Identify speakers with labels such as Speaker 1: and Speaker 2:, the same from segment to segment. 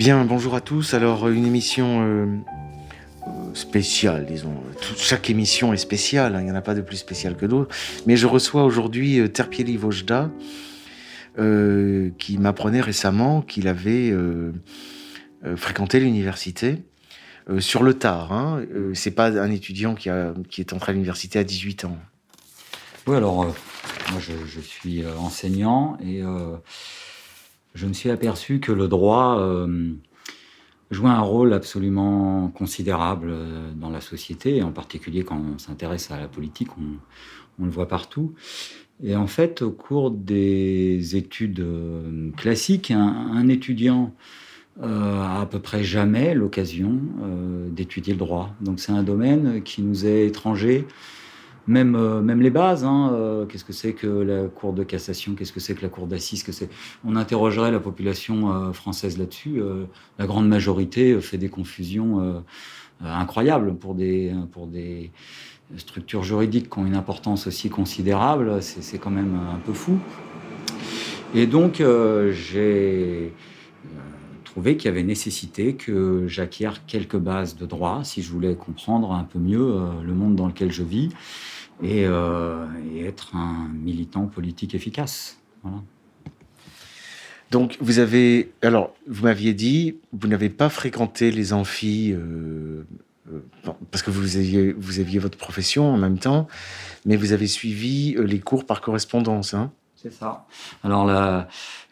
Speaker 1: Bien, bonjour à tous. Alors, une émission euh, spéciale, disons. Chaque émission est spéciale, hein, il n'y en a pas de plus spéciale que d'autres. Mais je reçois aujourd'hui euh, Terpieli Vojda, euh, qui m'apprenait récemment qu'il avait fréquenté l'université sur le tard. Hein. C'est pas un étudiant qui, est entré à l'université à 18 ans.
Speaker 2: Oui, alors, moi, je, je suis enseignant et je me suis aperçu que le droit euh, jouait un rôle absolument considérable euh, dans la société, et en particulier quand on s'intéresse à la politique, on, le voit partout. Et en fait, au cours des études euh, classiques, un, étudiant euh, a à peu près jamais l'occasion d'étudier le droit. Donc c'est un domaine qui nous est étranger même, euh, même les bases, hein, euh, qu'est-ce que c'est que la Cour de cassation, qu'est-ce que c'est que la Cour d'assises, que c'est... On interrogerait la population euh, française là-dessus. la grande majorité fait des confusions incroyables pour des, pour des structures juridiques qui ont une importance aussi considérable. C'est, quand même un peu fou. Et donc, j'ai trouvé qu'il y avait nécessité que j'acquière quelques bases de droit si je voulais comprendre un peu mieux le monde dans lequel je vis et, euh, et être un militant politique efficace. Voilà.
Speaker 1: Donc, vous avez. Alors, vous m'aviez dit, vous n'avez pas fréquenté les amphis euh, euh, parce que vous aviez, vous aviez votre profession en même temps, mais vous avez suivi les cours par correspondance. Hein
Speaker 2: C'est ça. Alors,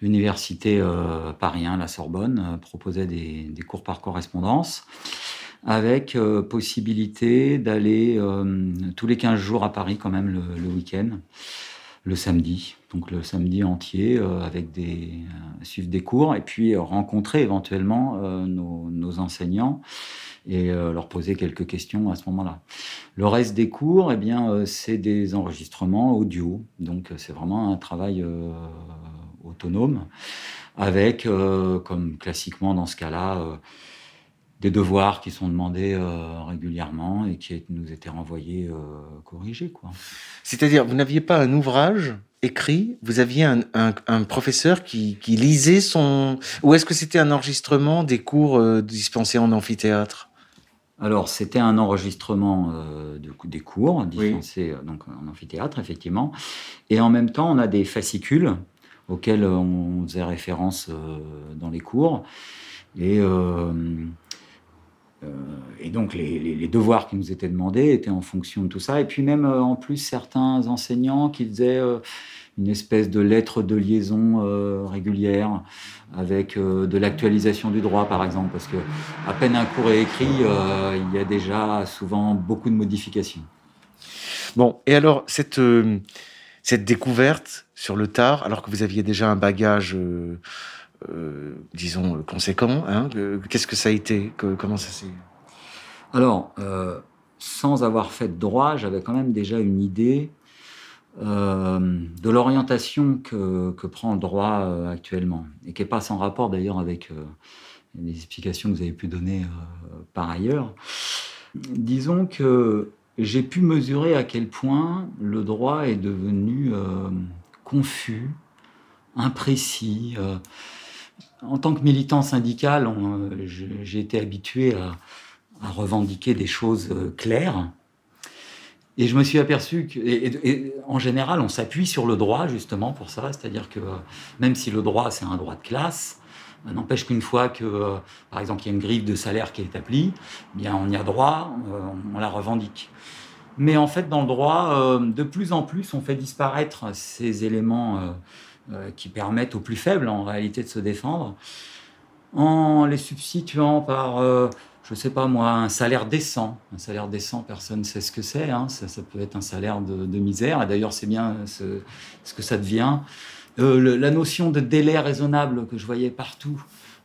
Speaker 2: l'université euh, Paris 1, la Sorbonne, euh, proposait des, des cours par correspondance avec euh, possibilité d'aller euh, tous les 15 jours à Paris, quand même, le, week-end, le samedi. Donc, le samedi entier, euh, avec des, suivre des cours et puis rencontrer éventuellement nos, enseignants et leur poser quelques questions à ce moment-là. Le reste des cours, eh bien, c'est des enregistrements audio. Donc, c'est vraiment un travail autonome avec, comme classiquement dans ce cas-là, des devoirs qui sont demandés euh, régulièrement et qui nous étaient renvoyés euh, corrigés. Quoi.
Speaker 1: C'est-à-dire, vous n'aviez pas un ouvrage écrit, vous aviez un, un- un professeur qui, qui lisait son. Ou est-ce que c'était un enregistrement des cours euh, dispensés en amphithéâtre?
Speaker 2: Alors, c'était un enregistrement de, des cours dispensés donc, en amphithéâtre, effectivement. Et en même temps, on a des fascicules auxquels on faisait référence dans les cours. Et, et donc, les, devoirs qui nous étaient demandés étaient en fonction de tout ça. Et puis, même euh, en plus, certains enseignants qui faisaient euh, une espèce de lettre de liaison euh, régulière avec euh, de l'actualisation du droit, par exemple, parce que à peine un cours est écrit, euh, il y a déjà souvent beaucoup de modifications.
Speaker 1: Bon, et alors, cette, euh, cette découverte sur le tard, alors que vous aviez déjà un bagage, euh, disons, euh, conséquent, hein, qu'est-ce que ça a été Comment ça s'est.
Speaker 2: Alors, euh, sans avoir fait de droit, j'avais quand même déjà une idée euh, de l'orientation que, que prend le droit actuellement, et qui n'est pas sans rapport d'ailleurs avec les explications que vous avez pu donner par ailleurs. Disons que j'ai pu mesurer à quel point le droit est devenu confus, imprécis. En tant que militant syndical, euh, j'ai été habitué à, revendiquer des choses euh, claires. Et je me suis aperçu que, en général, on s'appuie sur le droit justement pour ça, c'est-à-dire que euh, même si le droit c'est un droit de classe, n'empêche qu'une fois que, par exemple, il y a une grille de salaire qui est établie, eh bien on y a droit, on, la revendique. Mais en fait, dans le droit, de plus en plus, on fait disparaître ces éléments qui permettent aux plus faibles, en réalité, de se défendre, en les substituant par euh, je sais pas moi, un salaire décent. Un salaire décent, personne ne sait ce que c'est. hein. Ça, peut être un salaire de, misère. Et d'ailleurs, c'est bien ce, que ça devient. Euh, la notion de délai raisonnable que je voyais partout.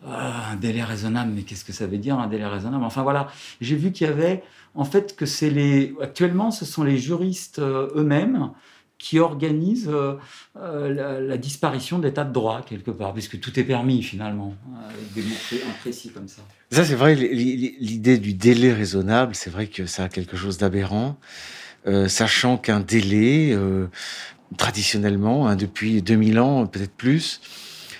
Speaker 2: Ah, un délai raisonnable, mais qu'est-ce que ça veut dire un délai raisonnable? Enfin voilà, j'ai vu qu'il y avait, en fait, que c'est les. Actuellement, ce sont les juristes euh, eux-mêmes qui organisent euh, euh, la, la disparition de l'état de droit quelque part, puisque tout est permis finalement, avec des mots pré- imprécis comme ça.
Speaker 1: Ça, c'est vrai, l'idée du délai raisonnable, c'est vrai que ça a quelque chose d'aberrant, euh, sachant qu'un délai, euh, traditionnellement, hein, depuis 2000 ans, peut-être plus,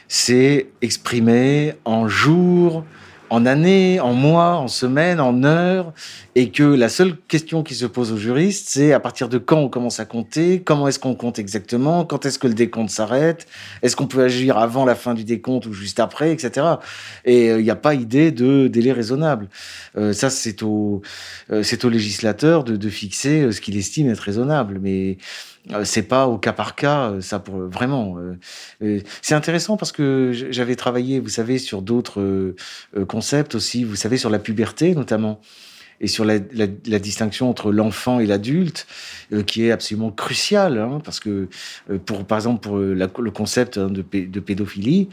Speaker 1: c'est exprimé en jours, en années, en mois, en semaines, en heures, et que la seule question qui se pose aux juristes, c'est à partir de quand on commence à compter, comment est-ce qu'on compte exactement, quand est-ce que le décompte s'arrête, est-ce qu'on peut agir avant la fin du décompte ou juste après, etc. Et euh, il n'y a pas idée de délai raisonnable. Euh, ça, c'est au, euh, au législateur de, de fixer ce qu'il estime être raisonnable, mais euh, c'est pas au cas par cas, euh, ça pour vraiment. Euh, c'est intéressant parce que j'avais travaillé, vous savez, sur d'autres concepts aussi. Vous savez, sur la puberté notamment et sur la, distinction entre l'enfant et l'adulte, qui est absolument cruciale, hein, parce que pour, par exemple, pour le concept hein, de pédophilie,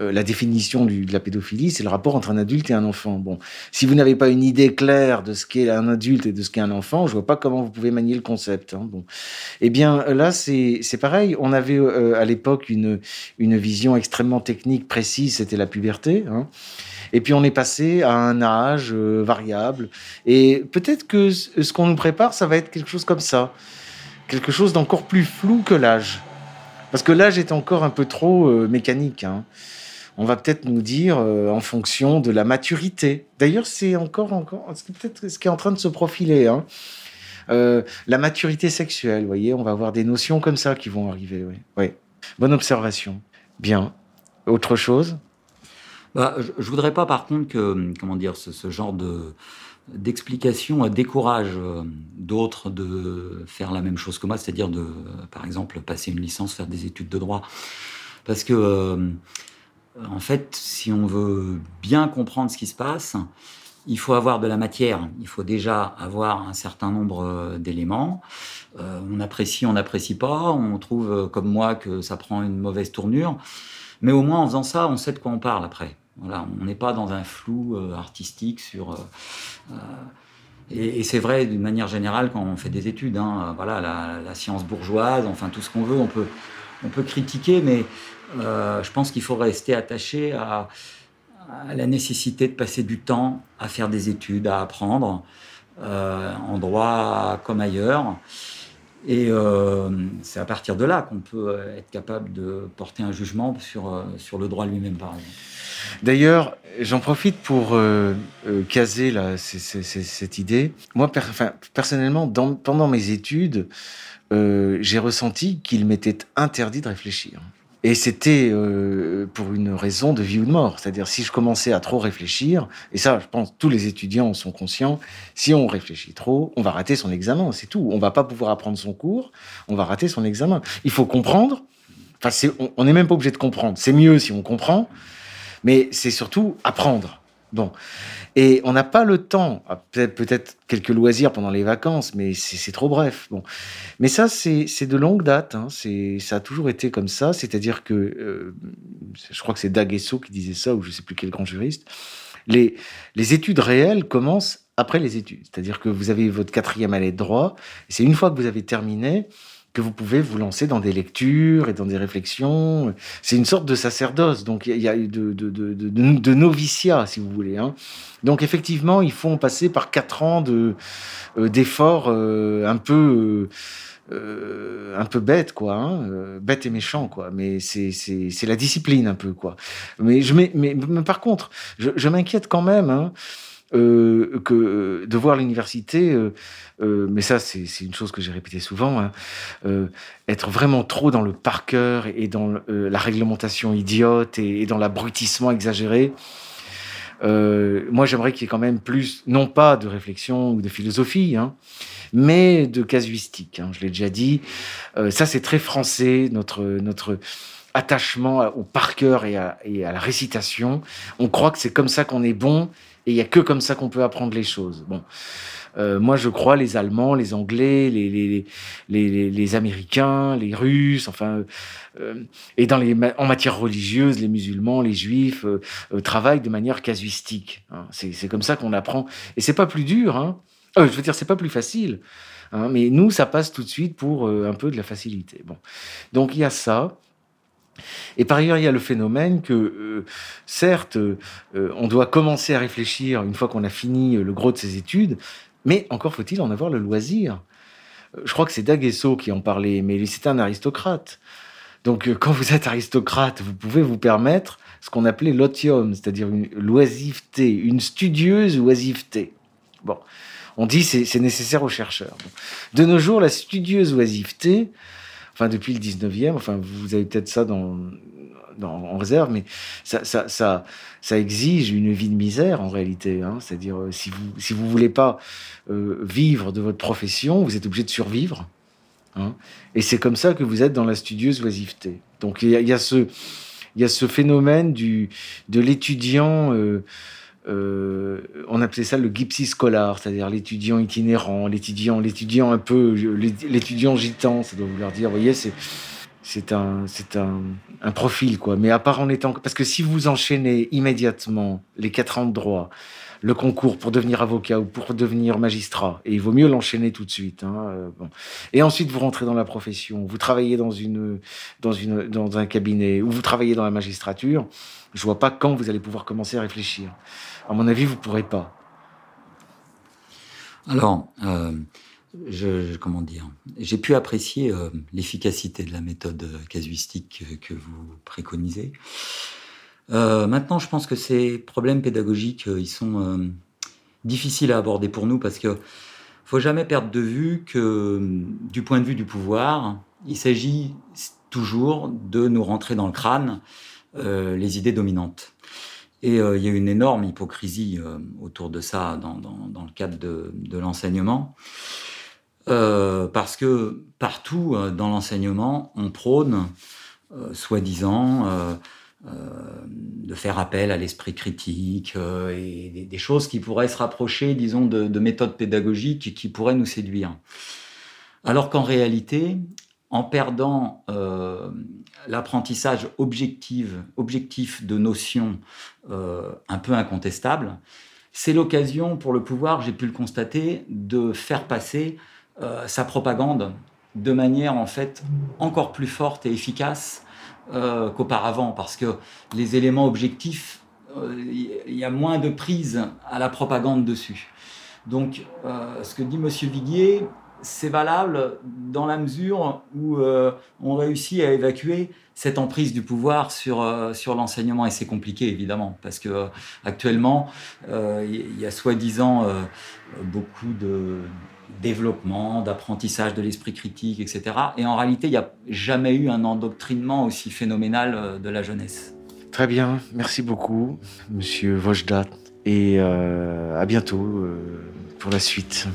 Speaker 1: euh, la définition de la pédophilie, c'est le rapport entre un adulte et un enfant. Bon, si vous n'avez pas une idée claire de ce qu'est un adulte et de ce qu'est un enfant, je vois pas comment vous pouvez manier le concept. Hein. Bon, eh bien là, c'est pareil. On avait euh, à l'époque une vision extrêmement technique précise, c'était la puberté. Hein. Et puis on est passé à un âge euh, variable. Et peut-être que ce qu'on nous prépare, ça va être quelque chose comme ça, quelque chose d'encore plus flou que l'âge. Parce que l'âge est encore un peu trop mécanique. Hein on va peut-être nous dire euh, en fonction de la maturité. D'ailleurs, c'est encore, encore, peut-être ce qui est en train de se profiler. Hein. Euh, la maturité sexuelle, vous voyez, on va avoir des notions comme ça qui vont arriver. Oui. Bonne observation. Bien. Autre chose?
Speaker 2: Bah, je, ne voudrais pas, par contre, que comment dire, ce, genre de d'explication décourage euh, d'autres de faire la même chose que moi, c'est-à-dire de, par exemple, passer une licence, faire des études de droit, parce que en fait, si on veut bien comprendre ce qui se passe, il faut avoir de la matière. Il faut déjà avoir un certain nombre euh, d'éléments. Euh, on apprécie, on n'apprécie pas. On trouve, comme moi, que ça prend une mauvaise tournure. Mais au moins, en faisant ça, on sait de quoi on parle après. Voilà, on n'est pas dans un flou artistique sur. et, c'est vrai d'une manière générale quand on fait des études. Hein. voilà, la, science bourgeoise, enfin tout ce qu'on veut, on peut, on peut critiquer, mais euh, je pense qu'il faut rester attaché à, la nécessité de passer du temps à faire des études, à apprendre, euh, en droit comme ailleurs. Et euh, c'est à partir de là qu'on peut être capable de porter un jugement sur, sur le droit lui-même, par exemple.
Speaker 1: D'ailleurs, j'en profite pour caser cette idée. Moi, personnellement, pendant mes études, j'ai ressenti qu'il m'était interdit de réfléchir. Et c'était euh, pour une raison de vie ou de mort. C'est-à-dire, si je commençais à trop réfléchir, et ça, je pense, tous les étudiants sont conscients, si on réfléchit trop, on va rater son examen, c'est tout. On va pas pouvoir apprendre son cours, on va rater son examen. Il faut comprendre. Enfin, on n'est même pas obligé de comprendre. C'est mieux si on comprend, mais c'est surtout apprendre. Bon. Et on n'a pas le temps, ah, peut-être peut quelques loisirs pendant les vacances, mais c'est trop bref. Bon. Mais ça, c'est de longue date. Hein. Ça a toujours été comme ça. C'est-à-dire que, euh, je crois que c'est Daguesso qui disait ça, ou je ne sais plus quel grand juriste. Les, les études réelles commencent après les études. C'est-à-dire que vous avez votre quatrième année de droit, c'est une fois que vous avez terminé, que vous pouvez vous lancer dans des lectures et dans des réflexions. C'est une sorte de sacerdoce, donc il y a de, de, de, de, noviciat, si vous voulez. Hein. Donc effectivement, il faut passer par quatre ans euh, d'efforts euh, un peu euh, un peu bête quoi, hein, bête et méchant quoi. Mais c'est la discipline un peu quoi. Mais je mais, mais, par contre, je, je m'inquiète quand même. Hein, euh, que euh, de voir l'université, euh, mais ça c'est une chose que j'ai répété souvent, hein, être vraiment trop dans le par cœur et dans la réglementation idiote et, dans l'abrutissement exagéré. moi, j'aimerais qu'il y ait quand même plus, non pas de réflexion ou de philosophie, hein, mais de casuistique. Hein, je l'ai déjà dit. ça, c'est très français, notre, notre attachement au par cœur et à la récitation. On croit que c'est comme ça qu'on est bon et il y a que comme ça qu'on peut apprendre les choses. Bon. Euh, moi, je crois les Allemands, les Anglais, les, Américains, les Russes, enfin, euh, et dans les, en matière religieuse, les musulmans, les Juifs euh, travaillent de manière casuistique. Hein. C'est comme ça qu'on apprend, et c'est pas plus dur. Hein. je veux dire, c'est pas plus facile. Hein. Mais nous, ça passe tout de suite pour un peu de la facilité. Bon, donc il y a ça. Et par ailleurs, il y a le phénomène que, euh, certes, euh, on doit commencer à réfléchir une fois qu'on a fini le gros de ses études, mais encore faut-il en avoir le loisir. Je crois que c'est Daguesso qui en parlait, mais c'était un aristocrate. Donc, quand vous êtes aristocrate, vous pouvez vous permettre ce qu'on appelait l'otium, c'est-à-dire une loisiveté, une studieuse oisiveté. Bon, on dit c'est nécessaire aux chercheurs. De nos jours, la studieuse oisiveté, enfin depuis le 19e, enfin vous avez peut-être ça en réserve, mais ça, ça, ça, exige une vie de misère en réalité. Hein. C'est-à-dire euh, si vous si vous voulez pas euh, vivre de votre profession, vous êtes obligé de survivre. Hein. Et c'est comme ça que vous êtes dans la studieuse oisiveté. Donc il y a, ce y a ce phénomène du, de l'étudiant, euh, euh, on appelait ça le gypsy scholar, c'est-à-dire l'étudiant itinérant, l'étudiant, l'étudiant un peu, l'étudiant gitan, ça doit vouloir dire, vous voyez, c'est c'est un, c'est un, un, profil, quoi. Mais à part en étant, parce que si vous enchaînez immédiatement les quatre ans de droit, le concours pour devenir avocat ou pour devenir magistrat. Et il vaut mieux l'enchaîner tout de suite. Hein, euh, bon. Et ensuite, vous rentrez dans la profession, vous travaillez dans, une, dans, une, dans un cabinet ou vous travaillez dans la magistrature. Je vois pas quand vous allez pouvoir commencer à réfléchir. À mon avis, vous pourrez pas.
Speaker 2: Alors, euh, comment dire, j'ai pu apprécier euh, l'efficacité de la méthode casuistique que, vous préconisez. Euh, maintenant, je pense que ces problèmes pédagogiques, euh, ils sont difficiles à aborder pour nous parce que faut jamais perdre de vue que, du point de vue du pouvoir, il s'agit toujours de nous rentrer dans le crâne les idées dominantes. Et il y a une énorme hypocrisie autour de ça dans, le cadre de l'enseignement. Parce que partout dans l'enseignement, on prône, soi-disant, euh, de faire appel à l'esprit critique euh, et des, choses qui pourraient se rapprocher, disons, de, de, méthodes pédagogiques qui pourraient nous séduire. Alors qu'en réalité, en perdant euh, l'apprentissage objectif, objectif de notions euh, un peu incontestables, c'est l'occasion pour le pouvoir, j'ai pu le constater, de faire passer euh, sa propagande de manière en fait encore plus forte et efficace euh, qu'auparavant, parce que les éléments objectifs, il euh, y a moins de prise à la propagande dessus. Donc, ce que dit Monsieur Viguier, c'est valable dans la mesure où on réussit à évacuer cette emprise du pouvoir sur, sur l'enseignement. Et c'est compliqué, évidemment, parce que actuellement, il y a soi-disant beaucoup de développement, d'apprentissage de l'esprit critique, etc. Et en réalité, il n'y a jamais eu un endoctrinement aussi phénoménal euh, de la jeunesse.
Speaker 1: Très bien, merci beaucoup, Monsieur Vojda, et euh, à bientôt euh, pour la suite.